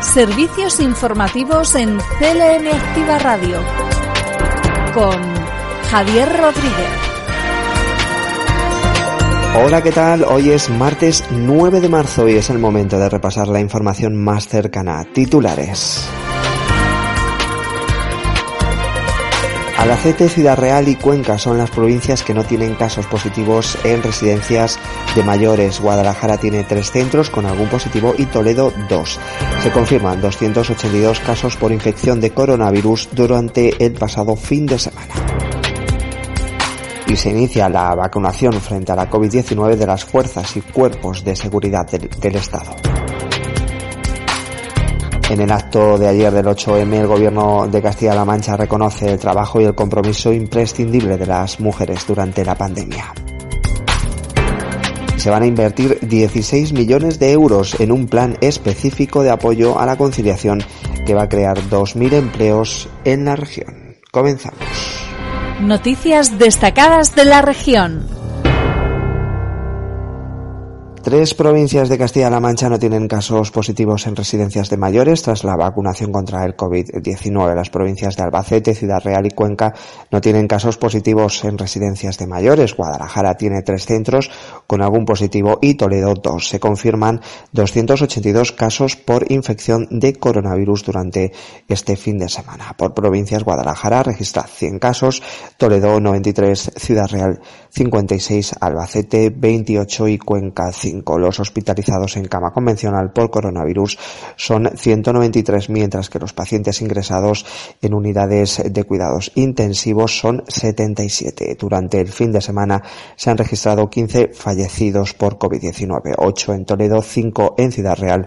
Servicios informativos en CLM Activa Radio con Javier Rodríguez. Hola, ¿qué tal? Hoy es martes 9 de marzo y es el momento de repasar la información más cercana. Titulares. Albacete, Ciudad Real y Cuenca son las provincias que no tienen casos positivos en residencias de mayores. Guadalajara tiene tres centros con algún positivo y Toledo dos. Se confirman 282 casos por infección de coronavirus durante el pasado fin de semana. Y se inicia la vacunación frente a la COVID-19 de las fuerzas y cuerpos de seguridad del, del Estado. En el acto de ayer del 8M, el Gobierno de Castilla-La Mancha reconoce el trabajo y el compromiso imprescindible de las mujeres durante la pandemia. Se van a invertir 16 millones de euros en un plan específico de apoyo a la conciliación que va a crear 2.000 empleos en la región. Comenzamos. Noticias destacadas de la región. Tres provincias de Castilla-La Mancha no tienen casos positivos en residencias de mayores tras la vacunación contra el COVID-19. Las provincias de Albacete, Ciudad Real y Cuenca no tienen casos positivos en residencias de mayores. Guadalajara tiene tres centros con algún positivo y Toledo dos. Se confirman 282 casos por infección de coronavirus durante este fin de semana. Por provincias, Guadalajara registra 100 casos, Toledo 93, Ciudad Real 56, Albacete 28 y Cuenca 5. Los hospitalizados en cama convencional por coronavirus son 193, mientras que los pacientes ingresados en unidades de cuidados intensivos son 77. Durante el fin de semana se han registrado 15 fallecidos por COVID-19, 8 en Toledo, 5 en Ciudad Real,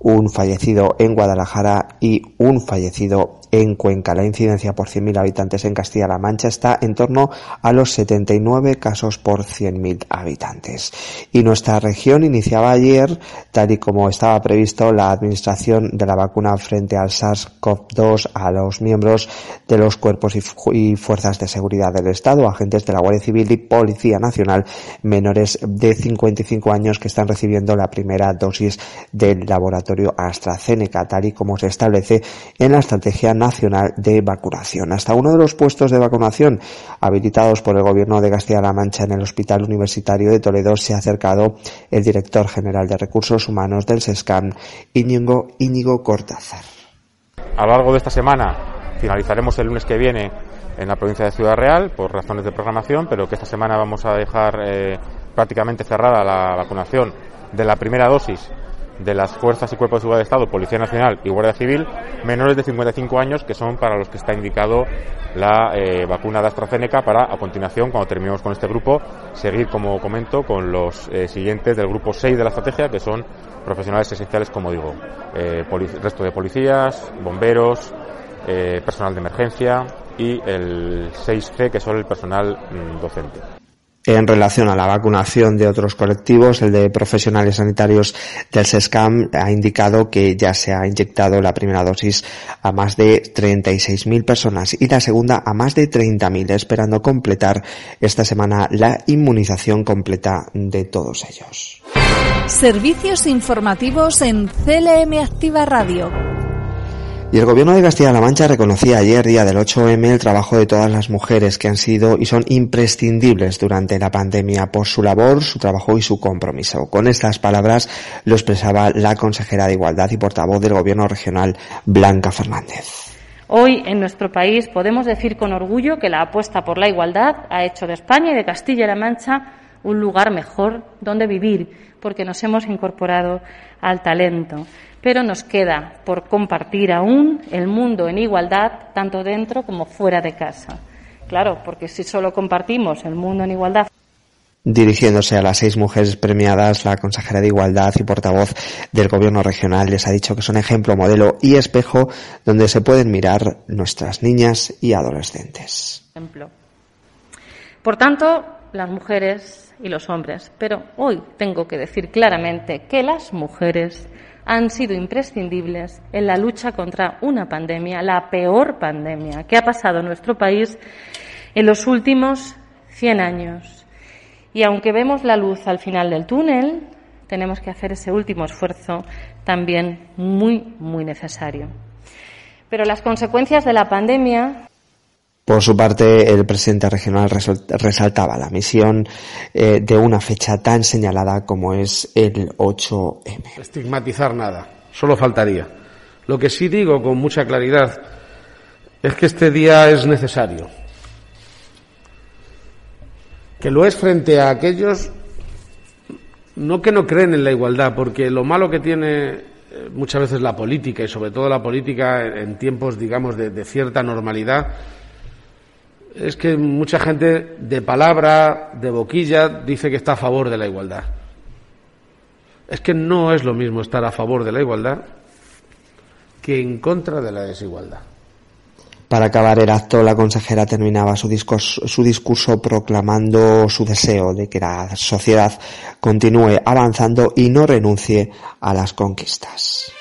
un fallecido en Guadalajara y un fallecido en Cuenca. La incidencia por 100.000 habitantes en Castilla-La Mancha está en torno a los 79 casos por 100.000 habitantes. Y nuestra región iniciaba ayer, tal y como estaba previsto, la administración de la vacuna frente al SARS-CoV-2 a los miembros de los cuerpos y fuerzas de seguridad del Estado, agentes de la Guardia Civil y Policía Nacional menores de 55 años que están recibiendo la primera dosis del laboratorio AstraZeneca, tal y como se establece en la estrategia nacional de vacunación. Hasta uno de los puestos de vacunación habilitados por el Gobierno de Castilla-La Mancha en el Hospital Universitario de Toledo se ha acercado el director general de Recursos Humanos del SESCAM, Íñigo, Íñigo Cortázar. A lo largo de esta semana finalizaremos el lunes que viene en la provincia de Ciudad Real por razones de programación, pero que esta semana vamos a dejar eh, prácticamente cerrada la vacunación de la primera dosis de las fuerzas y cuerpos de seguridad de Estado, Policía Nacional y Guardia Civil, menores de 55 años, que son para los que está indicado la eh, vacuna de AstraZeneca, para a continuación, cuando terminemos con este grupo, seguir, como comento, con los eh, siguientes del grupo 6 de la estrategia, que son profesionales esenciales, como digo, eh, resto de policías, bomberos, personal de emergencia y el 6C, que son el personal mm, docente. En relación a la vacunación de otros colectivos, el de profesionales sanitarios del SESCAM ha indicado que ya se ha inyectado la primera dosis a más de 36.000 personas y la segunda a más de 30.000, esperando completar esta semana la inmunización completa de todos ellos. Servicios informativos en CLM Activa Radio. Y el gobierno de Castilla-La Mancha reconocía ayer, día del 8M, el trabajo de todas las mujeres que han sido y son imprescindibles durante la pandemia por su labor, su trabajo y su compromiso. Con estas palabras lo expresaba la consejera de Igualdad y portavoz del gobierno regional, Blanca Fernández. Hoy en nuestro país podemos decir con orgullo que la apuesta por la igualdad ha hecho de España y de Castilla-La Mancha un lugar mejor donde vivir, porque nos hemos incorporado al talento pero nos queda por compartir aún el mundo en igualdad, tanto dentro como fuera de casa. Claro, porque si solo compartimos el mundo en igualdad Dirigiéndose a las seis mujeres premiadas, la consejera de Igualdad y portavoz del Gobierno regional les ha dicho que son ejemplo, modelo y espejo donde se pueden mirar nuestras niñas y adolescentes. Por tanto, las mujeres y los hombres, pero hoy tengo que decir claramente que las mujeres han sido imprescindibles en la lucha contra una pandemia, la peor pandemia que ha pasado en nuestro país en los últimos 100 años y aunque vemos la luz al final del túnel, tenemos que hacer ese último esfuerzo también muy, muy necesario. Pero las consecuencias de la pandemia. Por su parte, el presidente regional resaltaba la misión eh, de una fecha tan señalada como es el 8M. Estigmatizar nada, solo faltaría. Lo que sí digo con mucha claridad es que este día es necesario que lo es frente a aquellos no que no creen en la igualdad, porque lo malo que tiene eh, muchas veces la política y sobre todo la política en tiempos, digamos, de, cierta normalidad, es que mucha gente de palabra, de boquilla, dice que está a favor de la igualdad. Es que no es lo mismo estar a favor de la igualdad que en contra de la desigualdad. Para acabar el acto, la consejera terminaba su discurso, su discurso proclamando su deseo de que la sociedad continúe avanzando y no renuncie a las conquistas.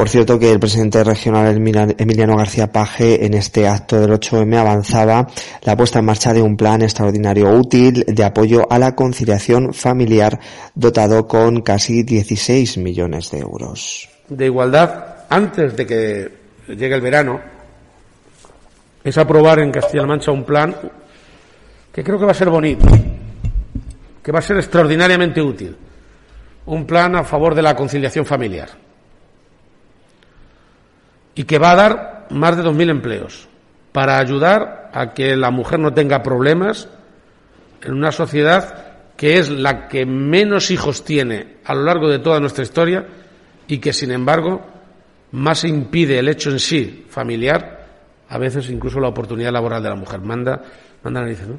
Por cierto que el presidente regional Emiliano García Paje en este acto del 8M avanzaba la puesta en marcha de un plan extraordinario útil de apoyo a la conciliación familiar dotado con casi 16 millones de euros. De igualdad, antes de que llegue el verano, es aprobar en Castilla-La Mancha un plan que creo que va a ser bonito, que va a ser extraordinariamente útil. Un plan a favor de la conciliación familiar y que va a dar más de 2.000 empleos para ayudar a que la mujer no tenga problemas en una sociedad que es la que menos hijos tiene a lo largo de toda nuestra historia y que, sin embargo, más impide el hecho en sí familiar, a veces incluso la oportunidad laboral de la mujer. Manda, manda narices, ¿no?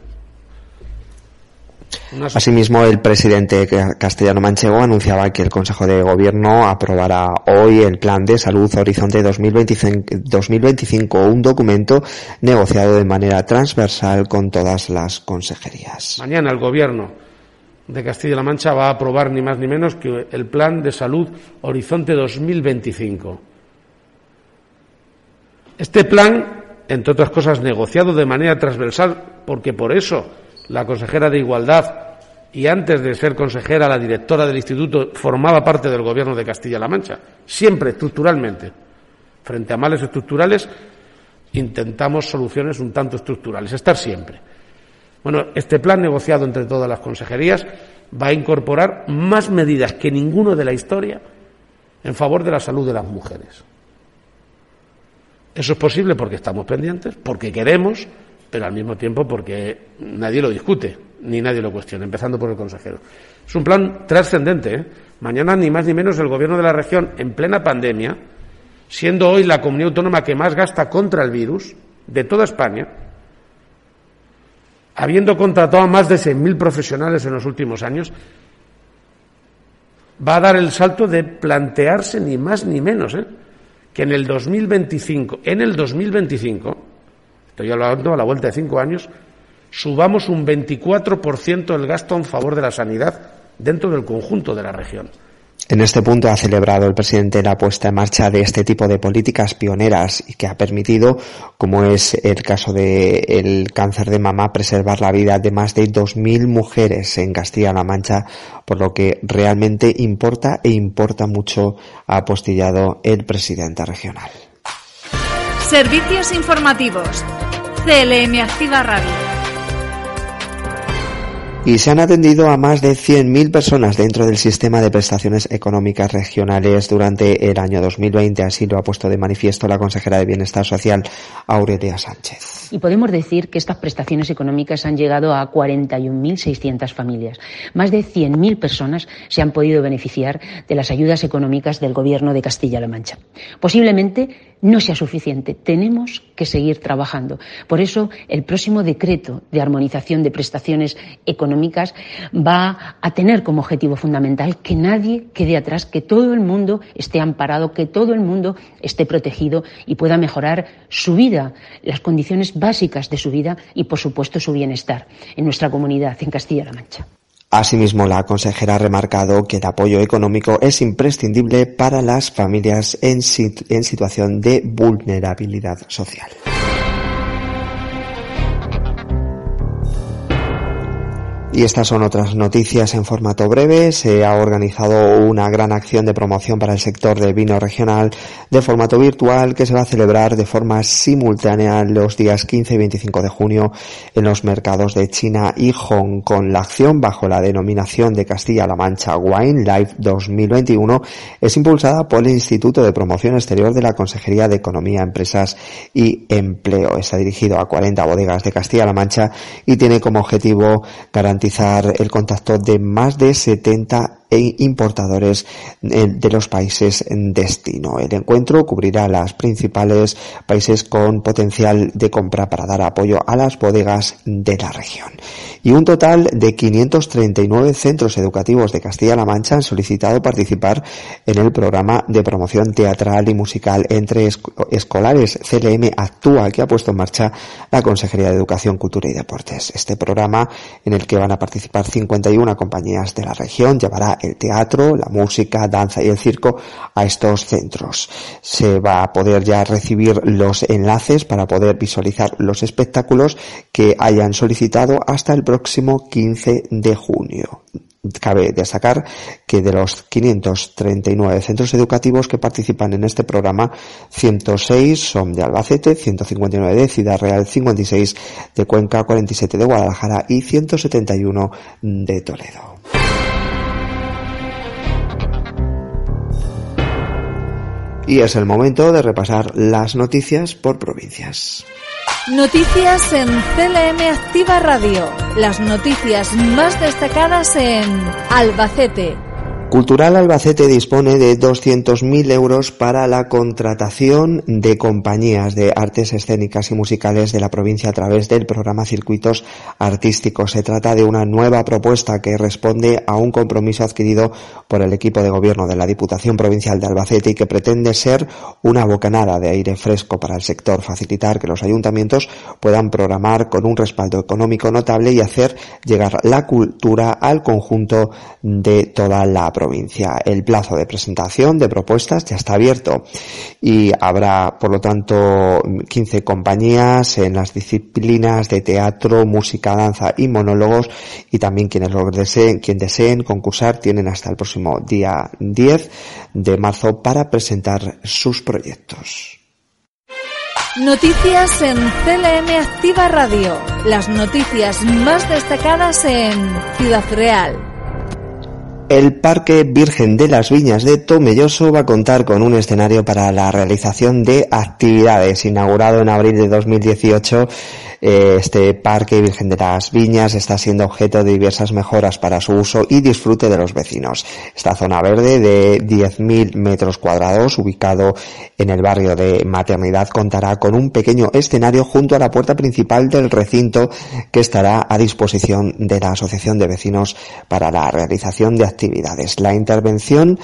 Asimismo, el presidente castellano manchego anunciaba que el Consejo de Gobierno aprobará hoy el Plan de Salud Horizonte 2025, un documento negociado de manera transversal con todas las consejerías. Mañana el Gobierno de Castilla-La Mancha va a aprobar ni más ni menos que el Plan de Salud Horizonte 2025. Este plan, entre otras cosas, negociado de manera transversal, porque por eso la consejera de Igualdad y antes de ser consejera, la directora del instituto formaba parte del gobierno de Castilla-La Mancha, siempre estructuralmente. Frente a males estructurales, intentamos soluciones un tanto estructurales, estar siempre. Bueno, este plan negociado entre todas las consejerías va a incorporar más medidas que ninguno de la historia en favor de la salud de las mujeres. Eso es posible porque estamos pendientes, porque queremos, pero al mismo tiempo porque nadie lo discute ni nadie lo cuestiona, empezando por el consejero. Es un plan trascendente. ¿eh? Mañana, ni más ni menos, el gobierno de la región, en plena pandemia, siendo hoy la comunidad autónoma que más gasta contra el virus de toda España, habiendo contratado a más de 6.000 profesionales en los últimos años, va a dar el salto de plantearse ni más ni menos ¿eh? que en el 2025, en el 2025, estoy hablando a la vuelta de cinco años, subamos un 24% el gasto en favor de la sanidad dentro del conjunto de la región. En este punto ha celebrado el presidente la puesta en marcha de este tipo de políticas pioneras y que ha permitido, como es el caso del cáncer de mama, preservar la vida de más de 2.000 mujeres en Castilla-La Mancha, por lo que realmente importa e importa mucho, ha apostillado el presidente regional. Servicios informativos. CLM Activa Radio y se han atendido a más de 100.000 personas dentro del sistema de prestaciones económicas regionales durante el año 2020. Así lo ha puesto de manifiesto la consejera de Bienestar Social, Aurelia Sánchez. Y podemos decir que estas prestaciones económicas han llegado a 41.600 familias. Más de 100.000 personas se han podido beneficiar de las ayudas económicas del Gobierno de Castilla-La Mancha. Posiblemente no sea suficiente. Tenemos que seguir trabajando. Por eso, el próximo decreto de armonización de prestaciones económicas va a tener como objetivo fundamental que nadie quede atrás, que todo el mundo esté amparado, que todo el mundo esté protegido y pueda mejorar su vida, las condiciones básicas de su vida y, por supuesto, su bienestar en nuestra comunidad, en Castilla-La Mancha. Asimismo, la consejera ha remarcado que el apoyo económico es imprescindible para las familias en, situación de vulnerabilidad social. Y estas son otras noticias en formato breve. Se ha organizado una gran acción de promoción para el sector del vino regional de formato virtual que se va a celebrar de forma simultánea los días 15 y 25 de junio en los mercados de China y Hong Kong. La acción bajo la denominación de Castilla-La Mancha Wine Live 2021 es impulsada por el Instituto de Promoción Exterior de la Consejería de Economía, Empresas y Empleo. Está dirigido a 40 bodegas de Castilla-La Mancha y tiene como objetivo garantizar garantizar el contacto de más de 70 e importadores eh, de los países en destino. El encuentro cubrirá los principales países con potencial de compra para dar apoyo a las bodegas de la región. Y un total de 539 centros educativos de Castilla-La Mancha han solicitado participar en el programa de promoción teatral y musical entre escolares CLM Actúa que ha puesto en marcha la Consejería de Educación, Cultura y Deportes. Este programa en el que van a participar 51 compañías de la región llevará el teatro, la música, danza y el circo a estos centros. Se va a poder ya recibir los enlaces para poder visualizar los espectáculos que hayan solicitado hasta el próximo 15 de junio. Cabe destacar que de los 539 centros educativos que participan en este programa, 106 son de Albacete, 159 de Ciudad Real, 56 de Cuenca, 47 de Guadalajara y 171 de Toledo. Y es el momento de repasar las noticias por provincias. Noticias en CLM Activa Radio. Las noticias más destacadas en Albacete. Cultural Albacete dispone de 200.000 euros para la contratación de compañías de artes escénicas y musicales de la provincia a través del programa Circuitos Artísticos. Se trata de una nueva propuesta que responde a un compromiso adquirido por el equipo de gobierno de la Diputación Provincial de Albacete y que pretende ser una bocanada de aire fresco para el sector, facilitar que los ayuntamientos puedan programar con un respaldo económico notable y hacer llegar la cultura al conjunto de toda la provincia provincia. El plazo de presentación de propuestas ya está abierto y habrá, por lo tanto, 15 compañías en las disciplinas de teatro, música, danza y monólogos y también quienes lo deseen, quien deseen concursar tienen hasta el próximo día 10 de marzo para presentar sus proyectos. Noticias en CLM Activa Radio. Las noticias más destacadas en Ciudad Real. El Parque Virgen de las Viñas de Tomelloso va a contar con un escenario para la realización de actividades. Inaugurado en abril de 2018, eh, este Parque Virgen de las Viñas está siendo objeto de diversas mejoras para su uso y disfrute de los vecinos. Esta zona verde de 10.000 metros cuadrados, ubicado en el barrio de Maternidad, contará con un pequeño escenario junto a la puerta principal del recinto que estará a disposición de la Asociación de Vecinos para la realización de actividades la intervención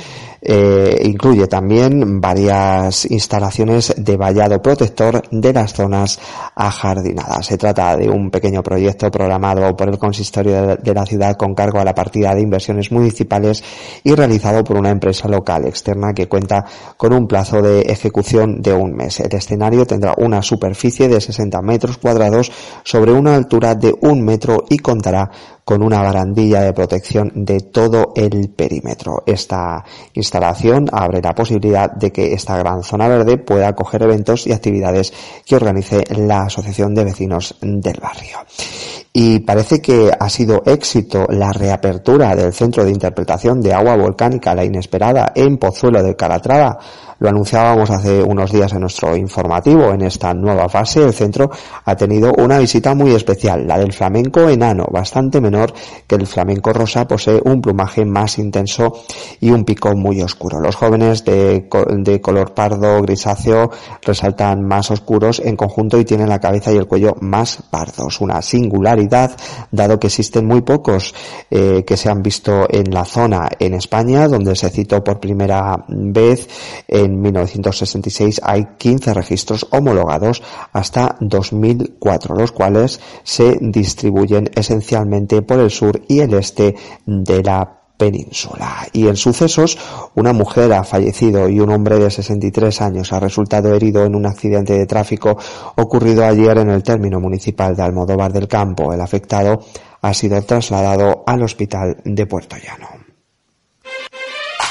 eh, incluye también varias instalaciones de vallado protector de las zonas ajardinadas. Se trata de un pequeño proyecto programado por el consistorio de la ciudad con cargo a la partida de inversiones municipales y realizado por una empresa local externa que cuenta con un plazo de ejecución de un mes. El escenario tendrá una superficie de 60 metros cuadrados sobre una altura de un metro y contará con una barandilla de protección de todo el perímetro. Esta instalación abre la posibilidad de que esta gran zona verde pueda acoger eventos y actividades que organice la Asociación de Vecinos del Barrio. y parece que ha sido éxito la reapertura del Centro de Interpretación de Agua Volcánica, la inesperada, en Pozuelo de Calatrava. Lo anunciábamos hace unos días en nuestro informativo. En esta nueva fase, el centro ha tenido una visita muy especial, la del flamenco enano, bastante menor que el flamenco rosa, posee un plumaje más intenso y un pico muy oscuro. Los jóvenes de, de color pardo grisáceo resaltan más oscuros en conjunto y tienen la cabeza y el cuello más pardos. Una singularidad, dado que existen muy pocos eh, que se han visto en la zona en España, donde se citó por primera vez 1966 hay 15 registros homologados hasta 2004, los cuales se distribuyen esencialmente por el sur y el este de la península. Y en sucesos, una mujer ha fallecido y un hombre de 63 años ha resultado herido en un accidente de tráfico ocurrido ayer en el término municipal de Almodóvar del Campo. El afectado ha sido trasladado al hospital de Puerto Llano.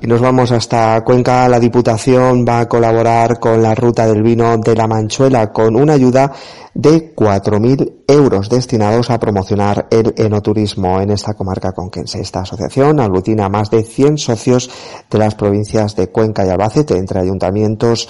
Y nos vamos hasta Cuenca. La Diputación va a colaborar con la Ruta del Vino de la Manchuela con una ayuda de 4.000 euros destinados a promocionar el enoturismo en esta comarca conquense. Esta asociación aglutina a más de 100 socios de las provincias de Cuenca y Albacete, entre ayuntamientos,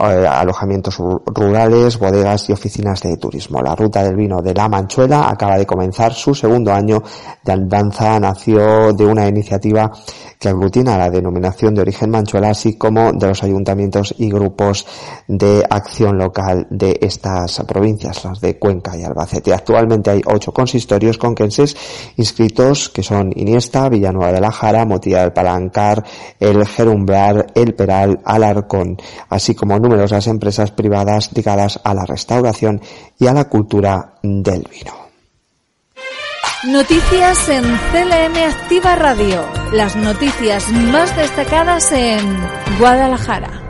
eh, alojamientos rurales, bodegas y oficinas de turismo. La Ruta del Vino de La Manchuela acaba de comenzar su segundo año de andanza. Nació de una iniciativa que aglutina la denominación de origen manchuela, así como de los ayuntamientos y grupos de acción local de estas provincias, las de Cuenca y Albacete. Actualmente hay ocho consistorios conquenses inscritos, que son Iniesta, Villanueva de la Jara, Motilla del Palancar, El Gerumbrar, El Peral, Alarcón, así como numerosas empresas privadas ligadas a la restauración y a la cultura del vino. Noticias en CLM Activa Radio. Las noticias más destacadas en Guadalajara.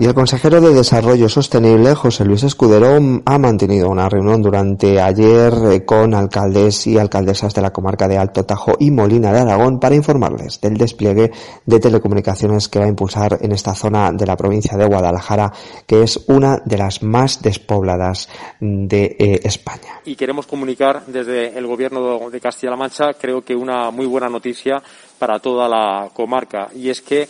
Y el consejero de Desarrollo Sostenible, José Luis Escudero, ha mantenido una reunión durante ayer eh, con alcaldes y alcaldesas de la comarca de Alto Tajo y Molina de Aragón para informarles del despliegue de telecomunicaciones que va a impulsar en esta zona de la provincia de Guadalajara, que es una de las más despobladas de eh, España. Y queremos comunicar desde el gobierno de Castilla-La Mancha, creo que una muy buena noticia para toda la comarca, y es que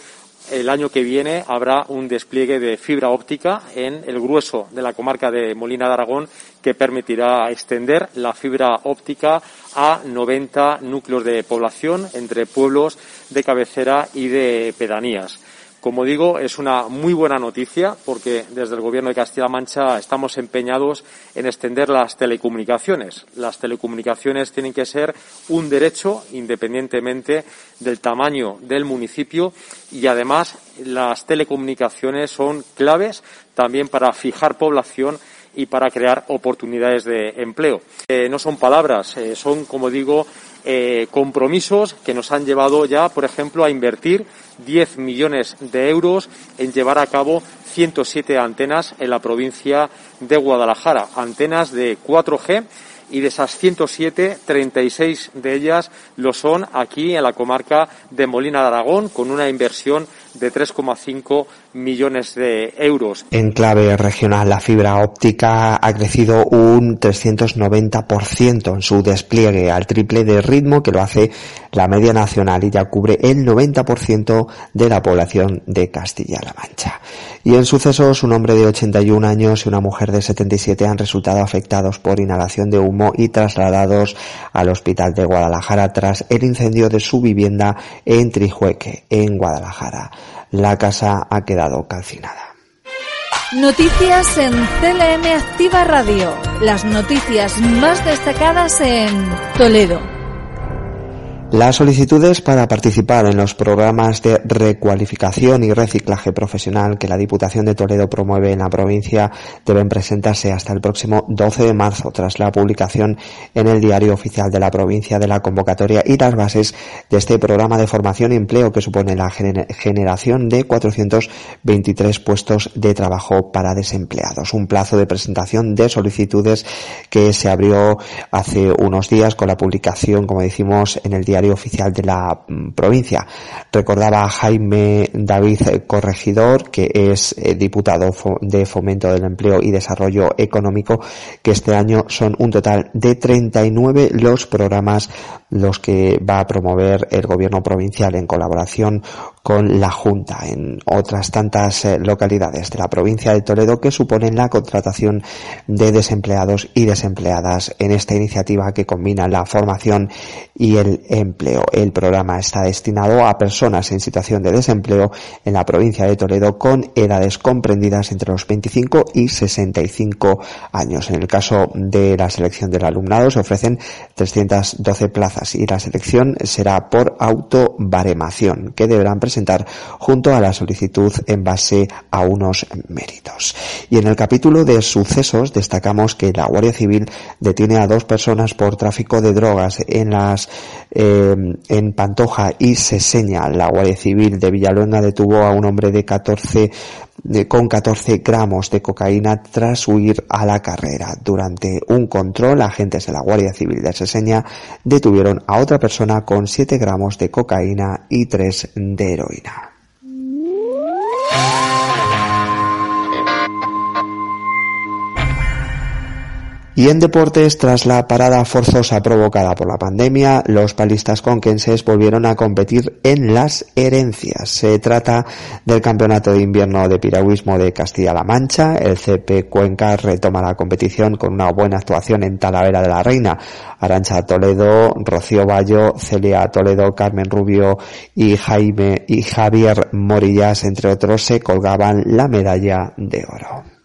el año que viene habrá un despliegue de fibra óptica en el grueso de la comarca de Molina de Aragón que permitirá extender la fibra óptica a 90 núcleos de población entre pueblos de cabecera y de pedanías. Como digo, es una muy buena noticia porque desde el Gobierno de Castilla-La Mancha estamos empeñados en extender las telecomunicaciones. Las telecomunicaciones tienen que ser un derecho independientemente del tamaño del municipio y además las telecomunicaciones son claves también para fijar población y para crear oportunidades de empleo. Eh, no son palabras, eh, son, como digo, eh, compromisos que nos han llevado ya, por ejemplo, a invertir 10 millones de euros en llevar a cabo 107 antenas en la provincia de Guadalajara, antenas de 4G y de esas 107, 36 de ellas lo son aquí en la comarca de Molina de Aragón, con una inversión de 3,5 millones de euros. En clave regional, la fibra óptica ha crecido un 390% en su despliegue, al triple de ritmo que lo hace la media nacional y ya cubre el 90% de la población de Castilla-La Mancha. Y en sucesos, un hombre de 81 años y una mujer de 77 han resultado afectados por inhalación de humo y trasladados al hospital de Guadalajara tras el incendio de su vivienda en Trijueque, en Guadalajara. La casa ha quedado calcinada. Noticias en CLM Activa Radio. Las noticias más destacadas en Toledo. Las solicitudes para participar en los programas de recualificación y reciclaje profesional que la Diputación de Toledo promueve en la provincia deben presentarse hasta el próximo 12 de marzo tras la publicación en el Diario Oficial de la provincia de la convocatoria y las bases de este programa de formación y empleo que supone la generación de 423 puestos de trabajo para desempleados. Un plazo de presentación de solicitudes que se abrió hace unos días con la publicación, como decimos, en el Diario diario oficial de la mm, provincia. Recordaba Jaime David Corregidor, que es eh, diputado de Fomento del Empleo y Desarrollo Económico, que este año son un total de 39 los programas los que va a promover el gobierno provincial en colaboración con la Junta en otras tantas eh, localidades de la provincia de Toledo que suponen la contratación de desempleados y desempleadas en esta iniciativa que combina la formación y el empleo. El programa está destinado a personas en situación de desempleo en la provincia de Toledo con edades comprendidas entre los 25 y 65 años. En el caso de la selección del alumnado se ofrecen 312 plazas y la selección será por autobaremación que deberán presentar junto a la solicitud en base a unos méritos. Y en el capítulo de sucesos destacamos que la Guardia Civil detiene a dos personas por tráfico de drogas en las eh, en Pantoja y Seseña. La Guardia Civil de Villaluenga detuvo a un hombre de 14 con 14 gramos de cocaína tras huir a la carrera. Durante un control, agentes de la Guardia Civil de Seseña detuvieron a otra persona con 7 gramos de cocaína y 3 de heroína. Y en deportes, tras la parada forzosa provocada por la pandemia, los palistas conquenses volvieron a competir en las herencias. Se trata del Campeonato de Invierno de Piragüismo de Castilla-La Mancha. El CP Cuenca retoma la competición con una buena actuación en Talavera de la Reina. Arancha Toledo, Rocío Bayo, Celia Toledo, Carmen Rubio y Jaime y Javier Morillas, entre otros, se colgaban la medalla de oro.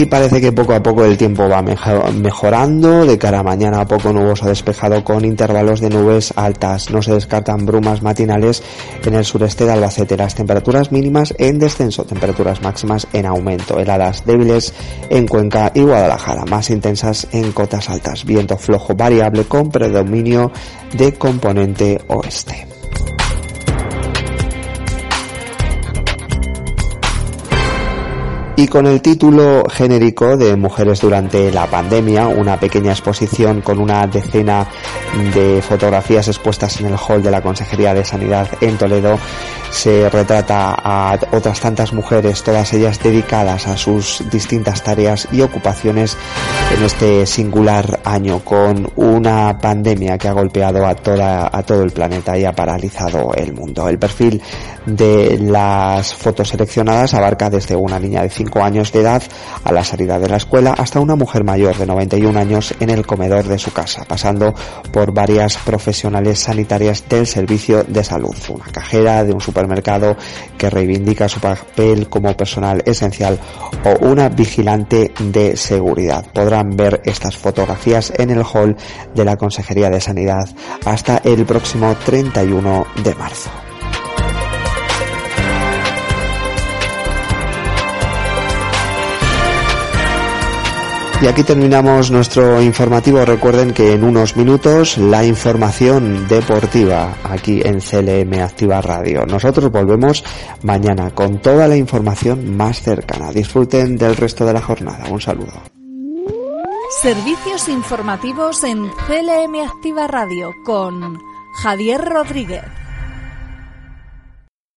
Y parece que poco a poco el tiempo va mejorando, de cara a mañana poco nuboso despejado con intervalos de nubes altas, no se descartan brumas matinales en el sureste de Albacete, las temperaturas mínimas en descenso, temperaturas máximas en aumento, heladas débiles en Cuenca y Guadalajara, más intensas en cotas altas, viento flojo variable con predominio de componente oeste. Y con el título genérico de Mujeres durante la pandemia, una pequeña exposición con una decena de fotografías expuestas en el hall de la Consejería de Sanidad en Toledo, se retrata a otras tantas mujeres, todas ellas dedicadas a sus distintas tareas y ocupaciones en este singular año con una pandemia que ha golpeado a toda a todo el planeta y ha paralizado el mundo. El perfil de las fotos seleccionadas abarca desde una niña de 5 años de edad a la salida de la escuela hasta una mujer mayor de 91 años en el comedor de su casa, pasando por varias profesionales sanitarias del servicio de salud, una cajera de un supermercado que reivindica su papel como personal esencial o una vigilante de seguridad. Podrán ver estas fotografías en el hall de la Consejería de Sanidad hasta el próximo 31 de marzo. Y aquí terminamos nuestro informativo. Recuerden que en unos minutos la información deportiva aquí en CLM Activa Radio. Nosotros volvemos mañana con toda la información más cercana. Disfruten del resto de la jornada. Un saludo. Servicios informativos en CLM Activa Radio con Javier Rodríguez.